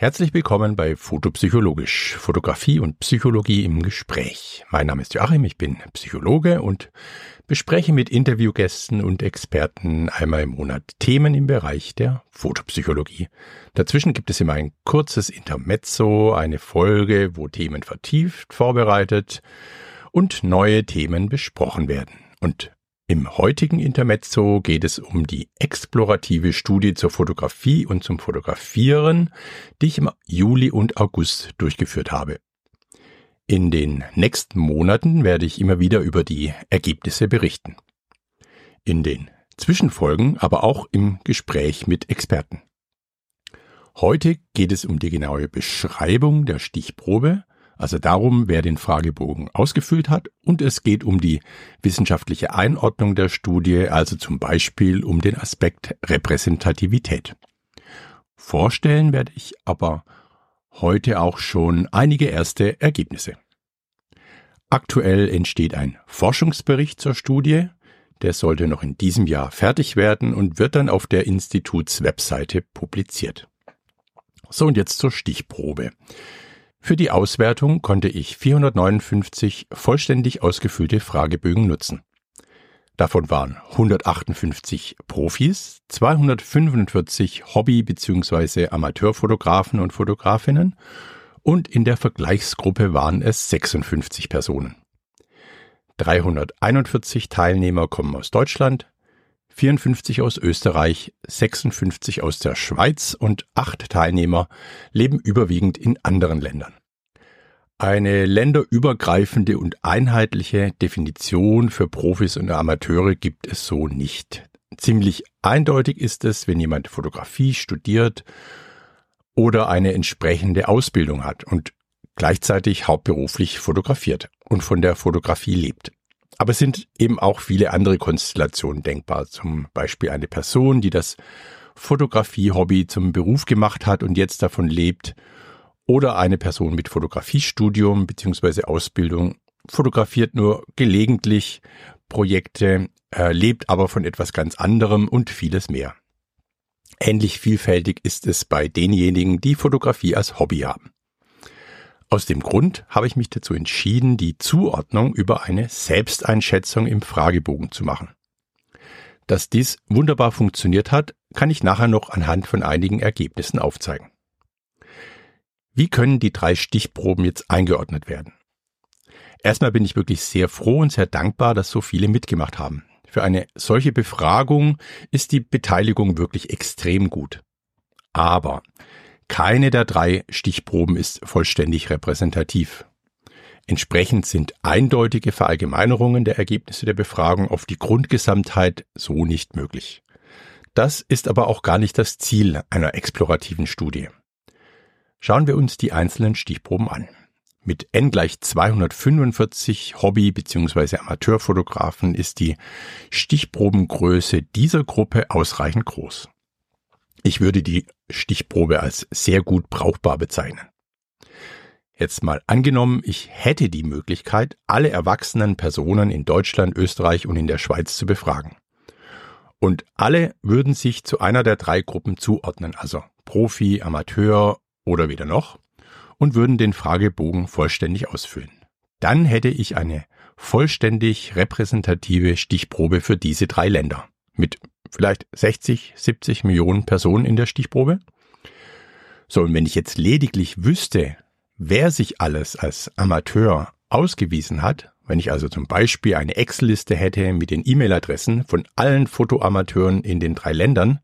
Herzlich willkommen bei Fotopsychologisch, Fotografie und Psychologie im Gespräch. Mein Name ist Joachim, ich bin Psychologe und bespreche mit Interviewgästen und Experten einmal im Monat Themen im Bereich der Fotopsychologie. Dazwischen gibt es immer ein kurzes Intermezzo, eine Folge, wo Themen vertieft, vorbereitet und neue Themen besprochen werden. Und im heutigen Intermezzo geht es um die explorative Studie zur Fotografie und zum Fotografieren, die ich im Juli und August durchgeführt habe. In den nächsten Monaten werde ich immer wieder über die Ergebnisse berichten. In den Zwischenfolgen aber auch im Gespräch mit Experten. Heute geht es um die genaue Beschreibung der Stichprobe, also darum, wer den Fragebogen ausgefüllt hat, und es geht um die wissenschaftliche Einordnung der Studie, also zum Beispiel um den Aspekt Repräsentativität. Vorstellen werde ich aber heute auch schon einige erste Ergebnisse. Aktuell entsteht ein Forschungsbericht zur Studie, der sollte noch in diesem Jahr fertig werden und wird dann auf der Institutswebseite publiziert. So und jetzt zur Stichprobe. Für die Auswertung konnte ich 459 vollständig ausgefüllte Fragebögen nutzen. Davon waren 158 Profis, 245 Hobby- bzw. Amateurfotografen und Fotografinnen und in der Vergleichsgruppe waren es 56 Personen. 341 Teilnehmer kommen aus Deutschland, 54 aus Österreich, 56 aus der Schweiz und acht Teilnehmer leben überwiegend in anderen Ländern. Eine länderübergreifende und einheitliche Definition für Profis und Amateure gibt es so nicht. Ziemlich eindeutig ist es, wenn jemand Fotografie studiert oder eine entsprechende Ausbildung hat und gleichzeitig hauptberuflich fotografiert und von der Fotografie lebt. Aber es sind eben auch viele andere Konstellationen denkbar. Zum Beispiel eine Person, die das Fotografie-Hobby zum Beruf gemacht hat und jetzt davon lebt. Oder eine Person mit Fotografiestudium bzw. Ausbildung fotografiert nur gelegentlich Projekte, äh, lebt aber von etwas ganz anderem und vieles mehr. Ähnlich vielfältig ist es bei denjenigen, die Fotografie als Hobby haben. Aus dem Grund habe ich mich dazu entschieden, die Zuordnung über eine Selbsteinschätzung im Fragebogen zu machen. Dass dies wunderbar funktioniert hat, kann ich nachher noch anhand von einigen Ergebnissen aufzeigen. Wie können die drei Stichproben jetzt eingeordnet werden? Erstmal bin ich wirklich sehr froh und sehr dankbar, dass so viele mitgemacht haben. Für eine solche Befragung ist die Beteiligung wirklich extrem gut. Aber keine der drei Stichproben ist vollständig repräsentativ. Entsprechend sind eindeutige Verallgemeinerungen der Ergebnisse der Befragung auf die Grundgesamtheit so nicht möglich. Das ist aber auch gar nicht das Ziel einer explorativen Studie. Schauen wir uns die einzelnen Stichproben an. Mit n gleich 245 Hobby- bzw. Amateurfotografen ist die Stichprobengröße dieser Gruppe ausreichend groß. Ich würde die Stichprobe als sehr gut brauchbar bezeichnen. Jetzt mal angenommen, ich hätte die Möglichkeit, alle erwachsenen Personen in Deutschland, Österreich und in der Schweiz zu befragen. Und alle würden sich zu einer der drei Gruppen zuordnen, also Profi, Amateur oder weder noch, und würden den Fragebogen vollständig ausfüllen. Dann hätte ich eine vollständig repräsentative Stichprobe für diese drei Länder mit vielleicht 60, 70 Millionen Personen in der Stichprobe. So, und wenn ich jetzt lediglich wüsste, wer sich alles als Amateur ausgewiesen hat, wenn ich also zum Beispiel eine Excel-Liste hätte mit den E-Mail-Adressen von allen Fotoamateuren in den drei Ländern,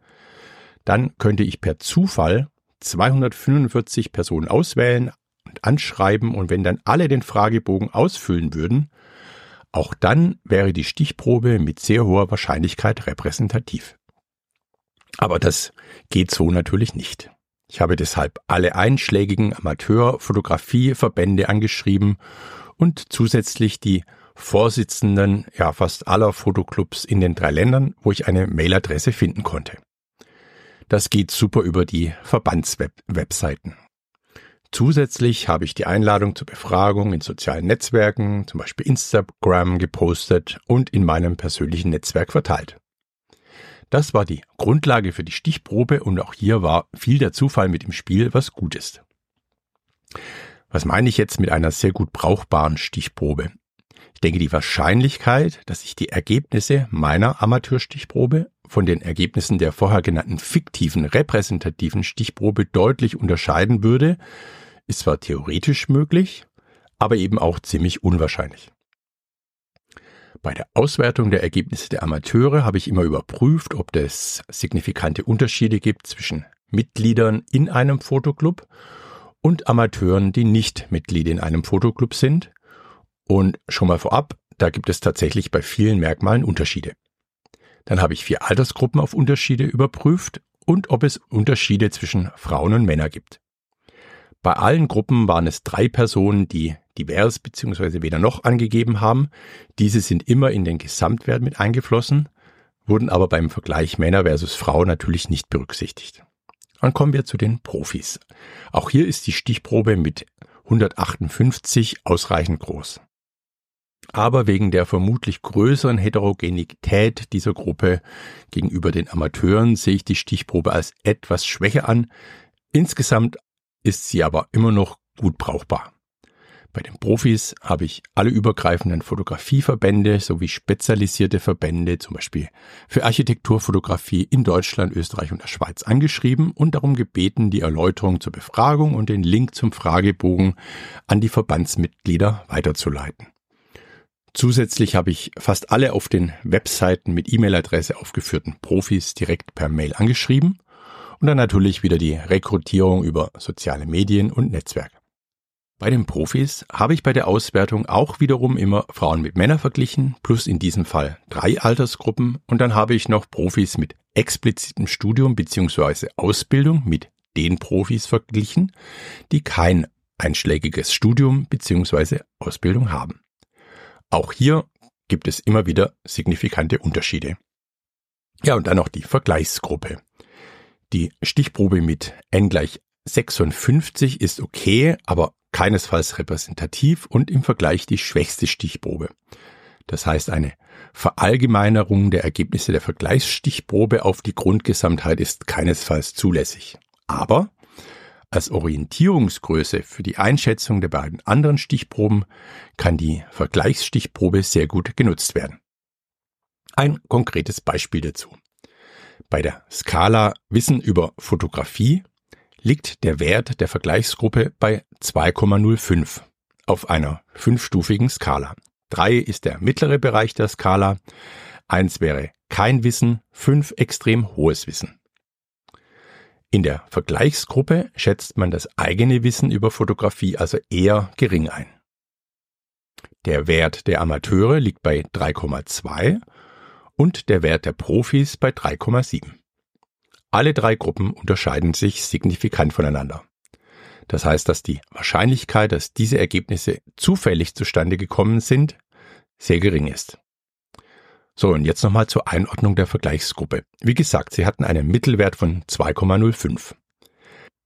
dann könnte ich per Zufall 245 Personen auswählen und anschreiben und wenn dann alle den Fragebogen ausfüllen würden, auch dann wäre die Stichprobe mit sehr hoher Wahrscheinlichkeit repräsentativ. Aber das geht so natürlich nicht. Ich habe deshalb alle einschlägigen Amateurfotografieverbände angeschrieben und zusätzlich die Vorsitzenden ja fast aller Fotoclubs in den drei Ländern, wo ich eine Mailadresse finden konnte. Das geht super über die Verbandswebseiten. Zusätzlich habe ich die Einladung zur Befragung in sozialen Netzwerken, zum Beispiel Instagram, gepostet und in meinem persönlichen Netzwerk verteilt. Das war die Grundlage für die Stichprobe und auch hier war viel der Zufall mit im Spiel, was gut ist. Was meine ich jetzt mit einer sehr gut brauchbaren Stichprobe? Ich denke, die Wahrscheinlichkeit, dass sich die Ergebnisse meiner Amateurstichprobe von den Ergebnissen der vorher genannten fiktiven repräsentativen Stichprobe deutlich unterscheiden würde, ist zwar theoretisch möglich, aber eben auch ziemlich unwahrscheinlich. Bei der Auswertung der Ergebnisse der Amateure habe ich immer überprüft, ob es signifikante Unterschiede gibt zwischen Mitgliedern in einem Fotoclub und Amateuren, die nicht Mitglied in einem Fotoclub sind. Und schon mal vorab, da gibt es tatsächlich bei vielen Merkmalen Unterschiede. Dann habe ich vier Altersgruppen auf Unterschiede überprüft und ob es Unterschiede zwischen Frauen und Männern gibt. Bei allen Gruppen waren es drei Personen, die divers bzw. weder noch angegeben haben. Diese sind immer in den Gesamtwert mit eingeflossen, wurden aber beim Vergleich Männer versus Frau natürlich nicht berücksichtigt. Dann kommen wir zu den Profis. Auch hier ist die Stichprobe mit 158 ausreichend groß. Aber wegen der vermutlich größeren Heterogenität dieser Gruppe gegenüber den Amateuren sehe ich die Stichprobe als etwas schwächer an. Insgesamt ist sie aber immer noch gut brauchbar. Bei den Profis habe ich alle übergreifenden Fotografieverbände sowie spezialisierte Verbände, zum Beispiel für Architekturfotografie in Deutschland, Österreich und der Schweiz angeschrieben und darum gebeten, die Erläuterung zur Befragung und den Link zum Fragebogen an die Verbandsmitglieder weiterzuleiten. Zusätzlich habe ich fast alle auf den Webseiten mit E-Mail-Adresse aufgeführten Profis direkt per Mail angeschrieben und dann natürlich wieder die Rekrutierung über soziale Medien und Netzwerke. Bei den Profis habe ich bei der Auswertung auch wiederum immer Frauen mit Männern verglichen, plus in diesem Fall drei Altersgruppen und dann habe ich noch Profis mit explizitem Studium bzw. Ausbildung mit den Profis verglichen, die kein einschlägiges Studium bzw. Ausbildung haben. Auch hier gibt es immer wieder signifikante Unterschiede. Ja, und dann noch die Vergleichsgruppe. Die Stichprobe mit n gleich 56 ist okay, aber keinesfalls repräsentativ und im Vergleich die schwächste Stichprobe. Das heißt, eine Verallgemeinerung der Ergebnisse der Vergleichsstichprobe auf die Grundgesamtheit ist keinesfalls zulässig. Aber als Orientierungsgröße für die Einschätzung der beiden anderen Stichproben kann die Vergleichsstichprobe sehr gut genutzt werden. Ein konkretes Beispiel dazu. Bei der Skala Wissen über Fotografie liegt der Wert der Vergleichsgruppe bei 2,05 auf einer fünfstufigen Skala. 3 ist der mittlere Bereich der Skala, 1 wäre kein Wissen, 5 extrem hohes Wissen. In der Vergleichsgruppe schätzt man das eigene Wissen über Fotografie also eher gering ein. Der Wert der Amateure liegt bei 3,2 und der Wert der Profis bei 3,7. Alle drei Gruppen unterscheiden sich signifikant voneinander. Das heißt, dass die Wahrscheinlichkeit, dass diese Ergebnisse zufällig zustande gekommen sind, sehr gering ist. So, und jetzt nochmal zur Einordnung der Vergleichsgruppe. Wie gesagt, sie hatten einen Mittelwert von 2,05.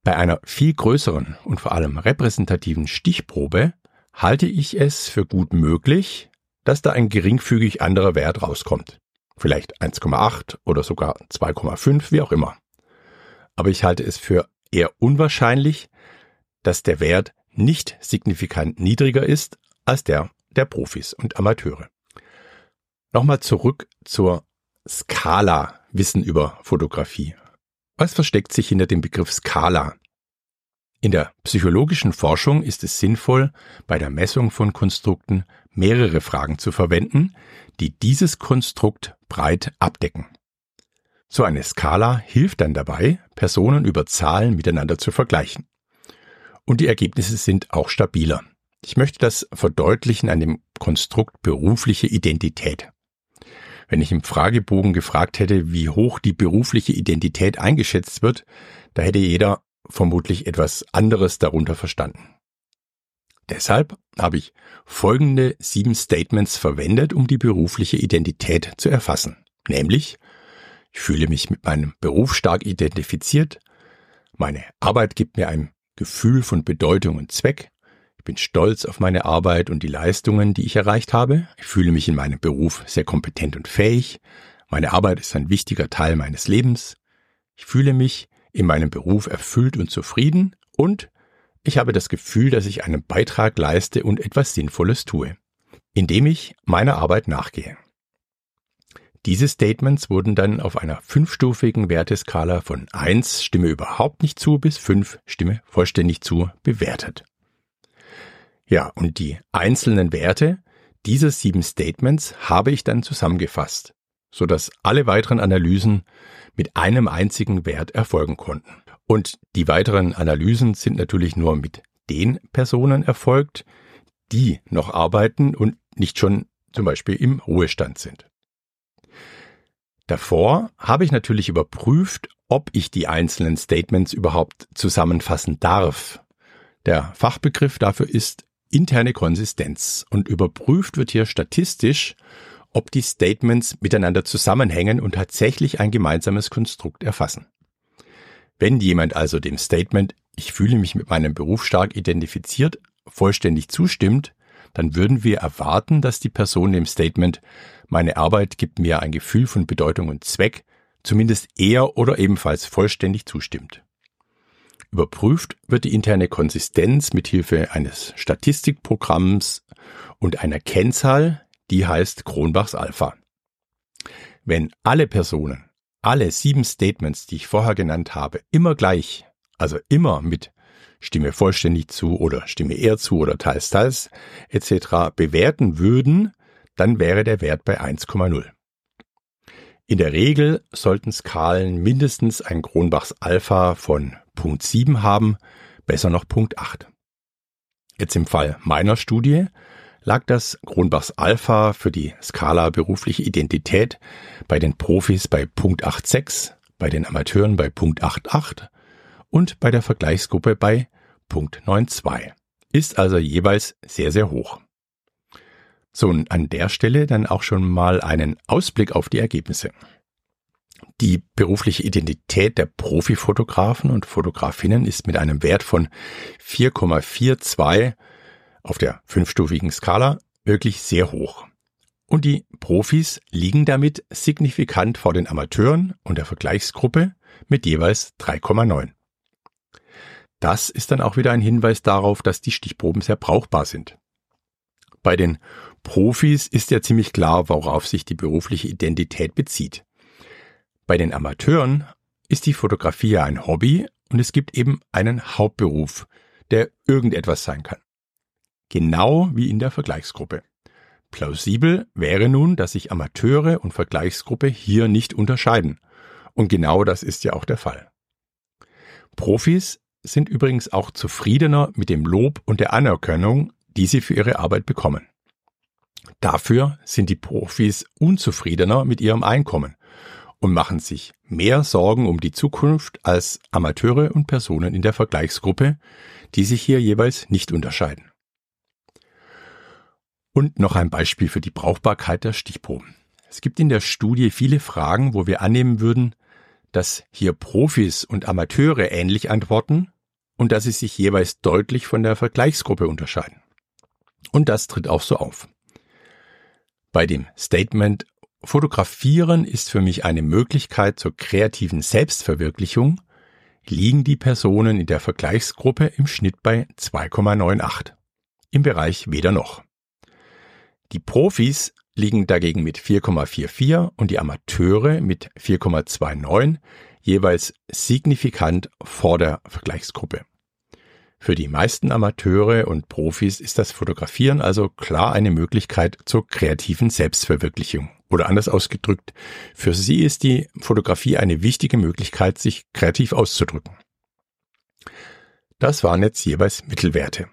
Bei einer viel größeren und vor allem repräsentativen Stichprobe halte ich es für gut möglich, dass da ein geringfügig anderer Wert rauskommt vielleicht 1,8 oder sogar 2,5, wie auch immer. Aber ich halte es für eher unwahrscheinlich, dass der Wert nicht signifikant niedriger ist als der der Profis und Amateure. Nochmal zurück zur Skala Wissen über Fotografie. Was versteckt sich hinter dem Begriff Skala? In der psychologischen Forschung ist es sinnvoll, bei der Messung von Konstrukten mehrere Fragen zu verwenden, die dieses Konstrukt breit abdecken. So eine Skala hilft dann dabei, Personen über Zahlen miteinander zu vergleichen. Und die Ergebnisse sind auch stabiler. Ich möchte das verdeutlichen an dem Konstrukt berufliche Identität. Wenn ich im Fragebogen gefragt hätte, wie hoch die berufliche Identität eingeschätzt wird, da hätte jeder vermutlich etwas anderes darunter verstanden. Deshalb habe ich folgende sieben Statements verwendet, um die berufliche Identität zu erfassen. Nämlich, ich fühle mich mit meinem Beruf stark identifiziert, meine Arbeit gibt mir ein Gefühl von Bedeutung und Zweck, ich bin stolz auf meine Arbeit und die Leistungen, die ich erreicht habe, ich fühle mich in meinem Beruf sehr kompetent und fähig, Meine Arbeit ist ein wichtiger Teil meines Lebens. Ich fühle mich in meinem Beruf erfüllt und zufrieden und ich habe das Gefühl, dass ich einen Beitrag leiste und etwas Sinnvolles tue, indem ich meiner Arbeit nachgehe. Diese Statements wurden dann auf einer fünfstufigen Werteskala von 1 Stimme überhaupt nicht zu bis 5 Stimme vollständig zu bewertet. Ja, und die einzelnen Werte dieser sieben Statements habe ich dann zusammengefasst, sodass alle weiteren Analysen mit einem einzigen Wert erfolgen konnten. Und die weiteren Analysen sind natürlich nur mit den Personen erfolgt, die noch arbeiten und nicht schon zum Beispiel im Ruhestand sind. Davor habe ich natürlich überprüft, ob ich die einzelnen Statements überhaupt zusammenfassen darf. Der Fachbegriff dafür ist interne Konsistenz und überprüft wird hier statistisch, ob die Statements miteinander zusammenhängen und tatsächlich ein gemeinsames Konstrukt erfassen. Wenn jemand also dem Statement Ich fühle mich mit meinem Beruf stark identifiziert vollständig zustimmt, dann würden wir erwarten, dass die Person dem Statement Meine Arbeit gibt mir ein Gefühl von Bedeutung und Zweck zumindest eher oder ebenfalls vollständig zustimmt. Überprüft wird die interne Konsistenz mit Hilfe eines Statistikprogramms und einer Kennzahl, die heißt Kronbachs Alpha. Wenn alle Personen, alle sieben Statements, die ich vorher genannt habe, immer gleich, also immer mit Stimme vollständig zu oder Stimme eher zu oder teils teils etc. bewerten würden, dann wäre der Wert bei 1,0. In der Regel sollten Skalen mindestens ein Kronbachs Alpha von Punkt 7 haben, besser noch Punkt 8. Jetzt im Fall meiner Studie lag das Kronbachs Alpha für die Skala berufliche Identität bei den Profis bei Punkt 8,6, bei den Amateuren bei Punkt 8,8 und bei der Vergleichsgruppe bei Punkt 9,2. Ist also jeweils sehr, sehr hoch. So, und an der Stelle dann auch schon mal einen Ausblick auf die Ergebnisse. Die berufliche Identität der Profifotografen und Fotografinnen ist mit einem Wert von 4,42 auf der fünfstufigen Skala wirklich sehr hoch. Und die Profis liegen damit signifikant vor den Amateuren und der Vergleichsgruppe mit jeweils 3,9. Das ist dann auch wieder ein Hinweis darauf, dass die Stichproben sehr brauchbar sind. Bei den Profis ist ja ziemlich klar, worauf sich die berufliche Identität bezieht. Bei den Amateuren ist die Fotografie ja ein Hobby und es gibt eben einen Hauptberuf, der irgendetwas sein kann. Genau wie in der Vergleichsgruppe. Plausibel wäre nun, dass sich Amateure und Vergleichsgruppe hier nicht unterscheiden. Und genau das ist ja auch der Fall. Profis sind übrigens auch zufriedener mit dem Lob und der Anerkennung, die sie für ihre Arbeit bekommen. Dafür sind die Profis unzufriedener mit ihrem Einkommen und machen sich mehr Sorgen um die Zukunft als Amateure und Personen in der Vergleichsgruppe, die sich hier jeweils nicht unterscheiden. Und noch ein Beispiel für die Brauchbarkeit der Stichproben. Es gibt in der Studie viele Fragen, wo wir annehmen würden, dass hier Profis und Amateure ähnlich antworten und dass sie sich jeweils deutlich von der Vergleichsgruppe unterscheiden. Und das tritt auch so auf. Bei dem Statement Fotografieren ist für mich eine Möglichkeit zur kreativen Selbstverwirklichung, liegen die Personen in der Vergleichsgruppe im Schnitt bei 2,98. Im Bereich weder noch. Die Profis liegen dagegen mit 4,44 und die Amateure mit 4,29 jeweils signifikant vor der Vergleichsgruppe. Für die meisten Amateure und Profis ist das Fotografieren also klar eine Möglichkeit zur kreativen Selbstverwirklichung. Oder anders ausgedrückt, für sie ist die Fotografie eine wichtige Möglichkeit, sich kreativ auszudrücken. Das waren jetzt jeweils Mittelwerte.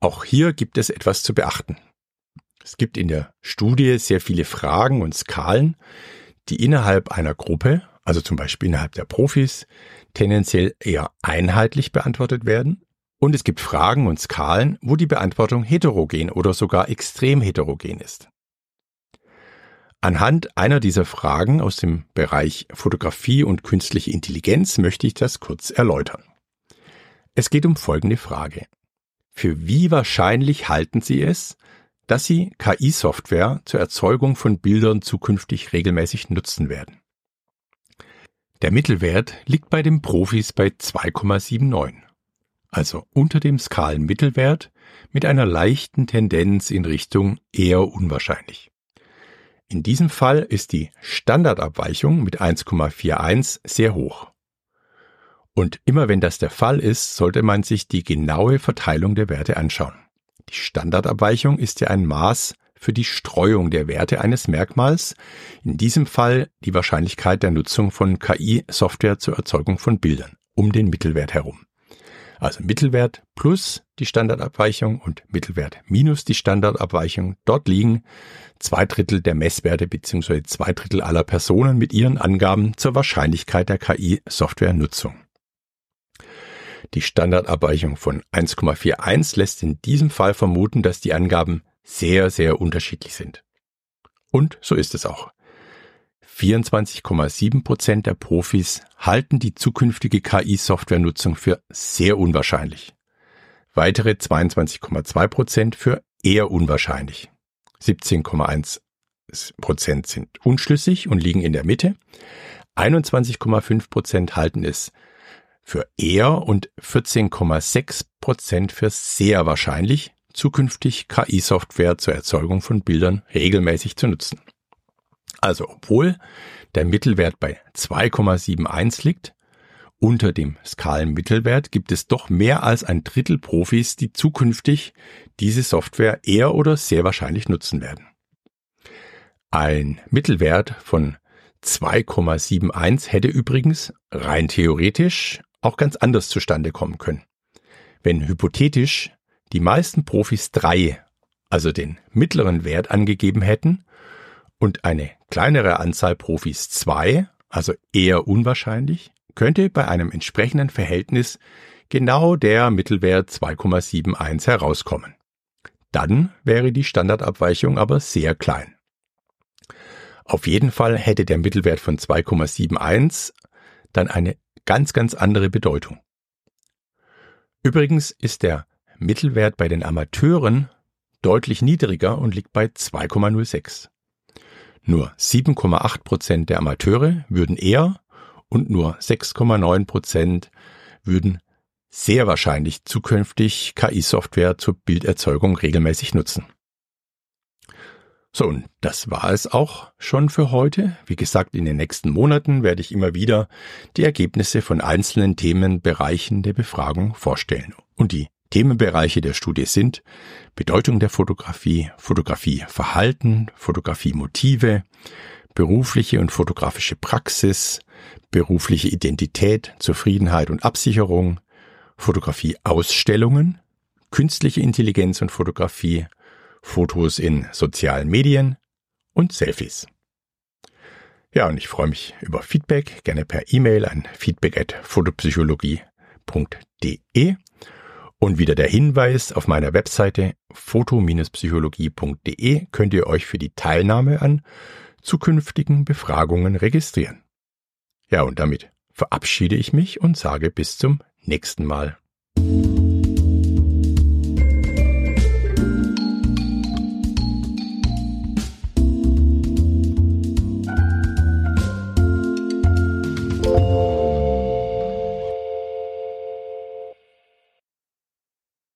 Auch hier gibt es etwas zu beachten. Es gibt in der Studie sehr viele Fragen und Skalen, die innerhalb einer Gruppe, also zum Beispiel innerhalb der Profis, tendenziell eher einheitlich beantwortet werden. Und es gibt Fragen und Skalen, wo die Beantwortung heterogen oder sogar extrem heterogen ist. Anhand einer dieser Fragen aus dem Bereich Fotografie und künstliche Intelligenz möchte ich das kurz erläutern. Es geht um folgende Frage. Für wie wahrscheinlich halten Sie es, dass sie KI-Software zur Erzeugung von Bildern zukünftig regelmäßig nutzen werden. Der Mittelwert liegt bei den Profis bei 2,79, also unter dem Skalenmittelwert mit einer leichten Tendenz in Richtung eher unwahrscheinlich. In diesem Fall ist die Standardabweichung mit 1,41 sehr hoch. Und immer wenn das der Fall ist, sollte man sich die genaue Verteilung der Werte anschauen. Die Standardabweichung ist ja ein Maß für die Streuung der Werte eines Merkmals, in diesem Fall die Wahrscheinlichkeit der Nutzung von KI-Software zur Erzeugung von Bildern um den Mittelwert herum. Also Mittelwert plus die Standardabweichung und Mittelwert minus die Standardabweichung. Dort liegen zwei Drittel der Messwerte bzw. zwei Drittel aller Personen mit ihren Angaben zur Wahrscheinlichkeit der KI-Software-Nutzung. Die Standardabweichung von 1,41 lässt in diesem Fall vermuten, dass die Angaben sehr, sehr unterschiedlich sind. Und so ist es auch. 24,7 Prozent der Profis halten die zukünftige KI-Softwarenutzung für sehr unwahrscheinlich. Weitere 22,2 Prozent für eher unwahrscheinlich. 17,1 Prozent sind unschlüssig und liegen in der Mitte. 21,5 Prozent halten es für eher und 14,6 Prozent für sehr wahrscheinlich, zukünftig KI-Software zur Erzeugung von Bildern regelmäßig zu nutzen. Also obwohl der Mittelwert bei 2,71 liegt, unter dem Skalenmittelwert gibt es doch mehr als ein Drittel Profis, die zukünftig diese Software eher oder sehr wahrscheinlich nutzen werden. Ein Mittelwert von 2,71 hätte übrigens rein theoretisch auch ganz anders zustande kommen können. Wenn hypothetisch die meisten Profis drei, also den mittleren Wert angegeben hätten und eine kleinere Anzahl Profis zwei, also eher unwahrscheinlich, könnte bei einem entsprechenden Verhältnis genau der Mittelwert 2,71 herauskommen. Dann wäre die Standardabweichung aber sehr klein. Auf jeden Fall hätte der Mittelwert von 2,71 dann eine ganz, ganz andere Bedeutung. Übrigens ist der Mittelwert bei den Amateuren deutlich niedriger und liegt bei 2,06. Nur 7,8 Prozent der Amateure würden eher und nur 6,9 Prozent würden sehr wahrscheinlich zukünftig KI-Software zur Bilderzeugung regelmäßig nutzen. So, und das war es auch schon für heute. Wie gesagt, in den nächsten Monaten werde ich immer wieder die Ergebnisse von einzelnen Themenbereichen der Befragung vorstellen. Und die Themenbereiche der Studie sind Bedeutung der Fotografie, Fotografieverhalten, Fotografiemotive, berufliche und fotografische Praxis, berufliche Identität, Zufriedenheit und Absicherung, Fotografieausstellungen, künstliche Intelligenz und Fotografie, Fotos in sozialen Medien und Selfies. Ja, und ich freue mich über Feedback, gerne per E-Mail an feedback@fotopsychologie.de und wieder der Hinweis auf meiner Webseite foto-psychologie.de könnt ihr euch für die Teilnahme an zukünftigen Befragungen registrieren. Ja, und damit verabschiede ich mich und sage bis zum nächsten Mal.